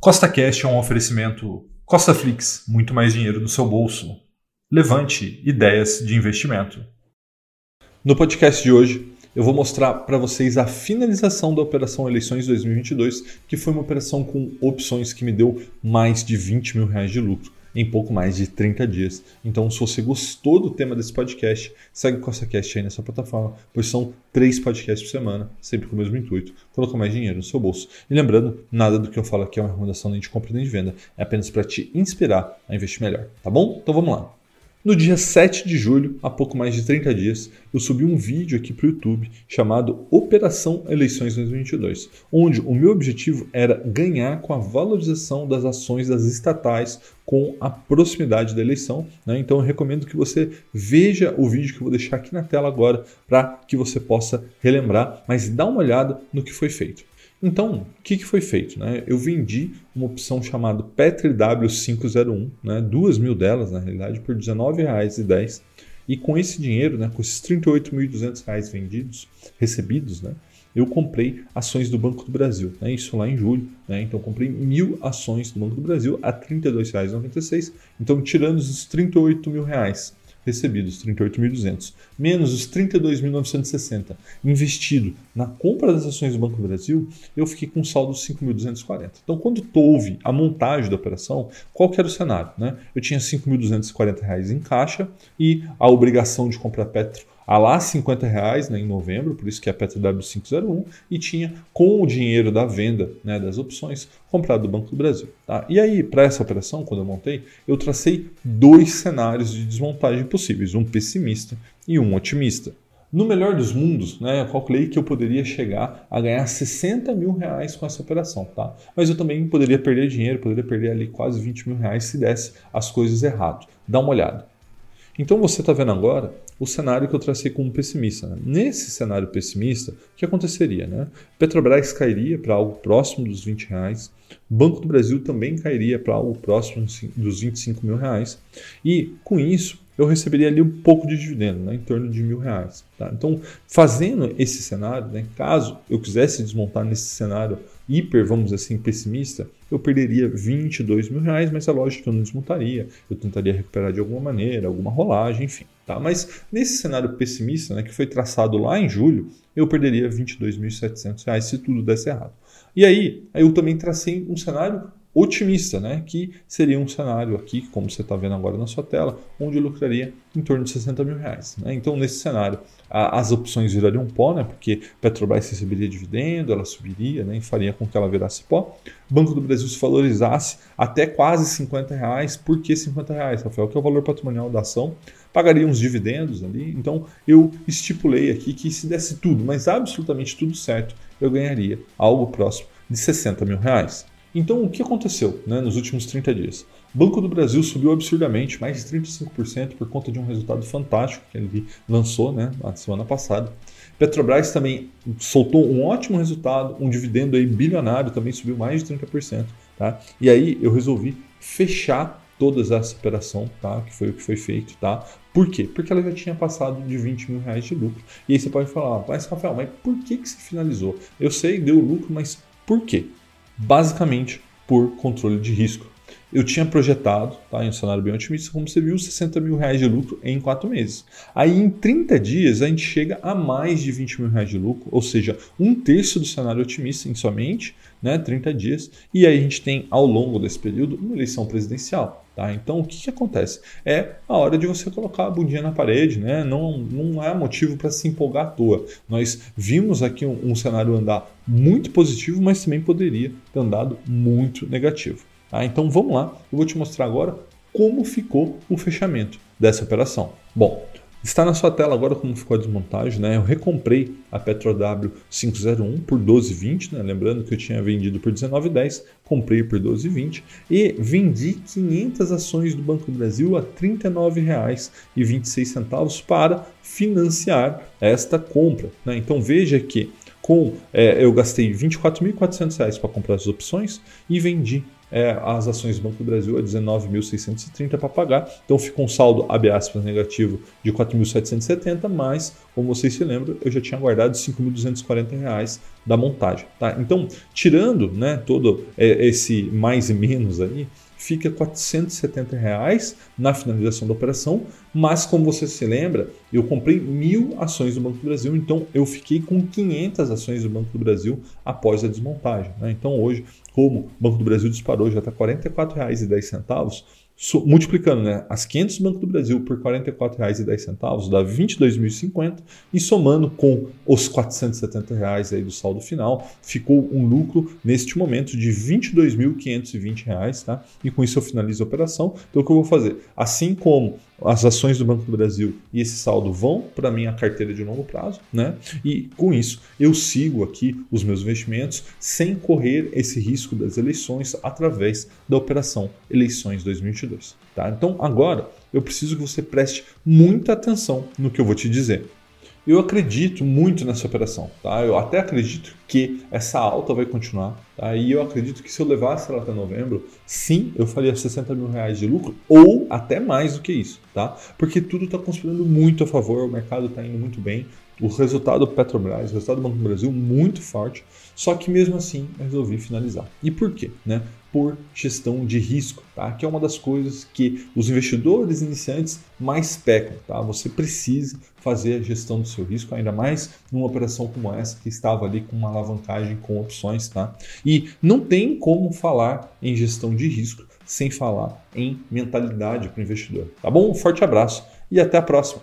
Costa Cash é um oferecimento Costa Flix, muito mais dinheiro no seu bolso. Levante ideias de investimento. No podcast de hoje, eu vou mostrar para vocês a finalização da Operação Eleições 2022, que foi uma operação com opções que me deu mais de 20 mil reais de lucro em pouco mais de 30 dias. Então, se você gostou do tema desse podcast, segue o CostaCast aí nessa plataforma, pois são três podcasts por semana, sempre com o mesmo intuito, colocar mais dinheiro no seu bolso. E lembrando, nada do que eu falo aqui é uma recomendação nem de compra nem de venda, é apenas para te inspirar a investir melhor, tá bom? Então vamos lá. No dia 7 de julho, há pouco mais de 30 dias, eu subi um vídeo aqui para o YouTube chamado Operação Eleições 2022, onde o meu objetivo era ganhar com a valorização das ações das estatais com a proximidade da eleição. Né? Então eu recomendo que você veja o vídeo que eu vou deixar aqui na tela agora para que você possa relembrar, mas dá uma olhada no que foi feito. Então, o que, que foi feito? Né? Eu vendi uma opção chamada Petri W501, né? duas mil delas na realidade, por R$19,10. E com esse dinheiro, né, com esses R$ 38.200 vendidos, recebidos, né, eu comprei ações do Banco do Brasil. Né, isso lá em julho. Né, então, comprei mil ações do Banco do Brasil a R$ 32,96. Então, tirando os 38 mil reais recebidos, 38.200, menos os 32.960 investido na compra das ações do Banco do Brasil, eu fiquei com um saldo de 5.240. Então, quando houve a montagem da operação, qual era o cenário? Né? Eu tinha 5.240 em caixa e a obrigação de comprar Petro a lá 50 reais né, em novembro, por isso que é a PTW501, e tinha com o dinheiro da venda né, das opções comprado do Banco do Brasil. Tá? E aí, para essa operação, quando eu montei, eu tracei dois cenários de desmontagem possíveis, um pessimista e um otimista. No melhor dos mundos, né, eu calculei que eu poderia chegar a ganhar 60 mil reais com essa operação, tá? Mas eu também poderia perder dinheiro, poderia perder ali quase 20 mil reais se desse as coisas errado. Dá uma olhada. Então você está vendo agora o cenário que eu tracei como pessimista. Né? Nesse cenário pessimista, o que aconteceria? Né? Petrobras cairia para algo próximo dos 20 reais, Banco do Brasil também cairia para algo próximo dos 25 mil reais, e com isso eu receberia ali um pouco de dividendo, né, em torno de mil reais. Tá? Então, fazendo esse cenário, né, caso eu quisesse desmontar nesse cenário hiper, vamos dizer assim, pessimista, eu perderia 22 mil reais, mas é lógico que eu não desmontaria, eu tentaria recuperar de alguma maneira, alguma rolagem, enfim. Tá? Mas nesse cenário pessimista, né, que foi traçado lá em julho, eu perderia 22.700 reais se tudo desse errado. E aí, eu também tracei um cenário otimista, né? que seria um cenário aqui, como você está vendo agora na sua tela, onde eu lucraria em torno de 60 mil reais. Né? Então, nesse cenário, a, as opções virariam pó, né? porque Petrobras receberia dividendo, ela subiria né? e faria com que ela virasse pó. Banco do Brasil se valorizasse até quase 50 reais. Por que 50 reais, Rafael? Que é o valor patrimonial da ação. Pagaria uns dividendos ali. Então, eu estipulei aqui que se desse tudo, mas absolutamente tudo certo, eu ganharia algo próximo de 60 mil reais. Então, o que aconteceu né, nos últimos 30 dias? Banco do Brasil subiu absurdamente, mais de 35% por conta de um resultado fantástico que ele lançou né, na semana passada. Petrobras também soltou um ótimo resultado, um dividendo aí bilionário também subiu mais de 30%. Tá? E aí eu resolvi fechar toda essa operação, tá? que foi o que foi feito. Tá? Por quê? Porque ela já tinha passado de 20 mil reais de lucro. E aí você pode falar, mas Rafael, mas por que, que se finalizou? Eu sei, deu lucro, mas por quê? Basicamente por controle de risco. Eu tinha projetado, tá, em um cenário bem otimista, como você viu, 60 mil reais de lucro em 4 meses. Aí em 30 dias a gente chega a mais de 20 mil reais de lucro, ou seja, um terço do cenário otimista em somente né, 30 dias. E aí a gente tem ao longo desse período uma eleição presidencial. Tá? Então, o que, que acontece? É a hora de você colocar a bundinha na parede, né? não, não há motivo para se empolgar à toa. Nós vimos aqui um, um, cenário andar muito positivo, mas também poderia ter andado muito negativo. Tá? Então, vamos lá, eu vou te mostrar agora como ficou o fechamento dessa operação. Bom, Está na sua tela agora como ficou a desmontagem, né? Eu recomprei a PetroW 501 por 12,20, né? Lembrando que eu tinha vendido por 19,10, comprei por 12,20 e vendi 500 ações do Banco do Brasil a R$ 39,26 para financiar esta compra, né? Então veja que com é, eu gastei R$ 24.400 para comprar as opções e vendi é, as ações do Banco do Brasil é 19.630 para pagar, então fica um saldo, abre aspas, negativo de 4.770, mas, como vocês se lembram, eu já tinha guardado 5.240 reais da montagem. Tá? Então, tirando né, todo é, esse mais e menos aí, fica 470 reais na finalização da operação, mas como você se lembra, eu comprei mil ações do Banco do Brasil, então eu fiquei com 500 ações do Banco do Brasil após a desmontagem. Né? Então hoje, como o Banco do Brasil disparou, já está R$ 44,10, multiplicando né, as 500 do Banco do Brasil por R$ 44,10 dá 22.050 e somando com os 470 reais aí do saldo final, ficou um lucro neste momento de R$ 22.520, tá? E com isso eu finalizo a operação. Então o que eu vou fazer? Assim como as ações do Banco do Brasil e esse saldo vão para minha carteira de longo prazo, né? E com isso eu sigo aqui os meus investimentos sem correr esse risco das eleições através da operação Eleições 2022, tá? Então agora eu preciso que você preste muita atenção no que eu vou te dizer. Eu acredito muito nessa operação, tá? Eu até acredito que essa alta vai continuar, tá? E eu acredito que se eu levasse ela até novembro, sim, eu faria 60 mil reais de lucro ou até mais do que isso, tá? Porque tudo está conspirando muito a favor, o mercado está indo muito bem, o resultado do Petrobras, o resultado do Banco do Brasil muito forte, só que mesmo assim resolvi finalizar. E por quê? Né? por gestão de risco, tá? que é uma das coisas que os investidores iniciantes mais pecam. Tá? Você precisa fazer a gestão do seu risco, ainda mais numa operação como essa que estava ali com uma alavancagem com opções. Tá? E não tem como falar em gestão de risco sem falar em mentalidade para o investidor. Tá bom? Um forte abraço e até a próxima.